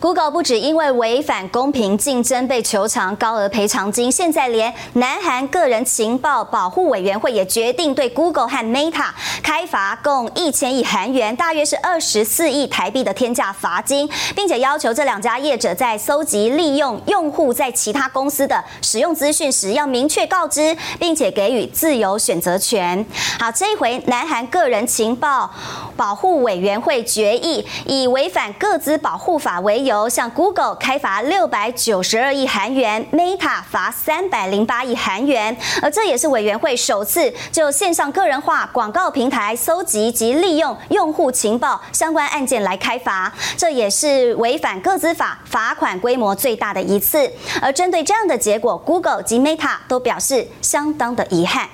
Google 不止因为违反公平竞争被求偿高额赔偿金，现在连南韩个人情报保护委员会也决定对 Google 和 Meta 开罚共一千亿韩元，大约是二十四亿台币的天价罚金，并且要求这两家业者在搜集利用用户在其他公司的使用资讯时，要明确告知，并且给予自由选择权。好，这一回南韩个人情报保护委员会决议以违反个资保护法为由向 Google 开罚六百九十二亿韩元，Meta 罚三百零八亿韩元，而这也是委员会首次就线上个人化广告平台搜集及利用用户情报相关案件来开罚，这也是违反个资法罚款规模最大的一次。而针对这样的结果，Google 及 Meta 都表示相当的遗憾。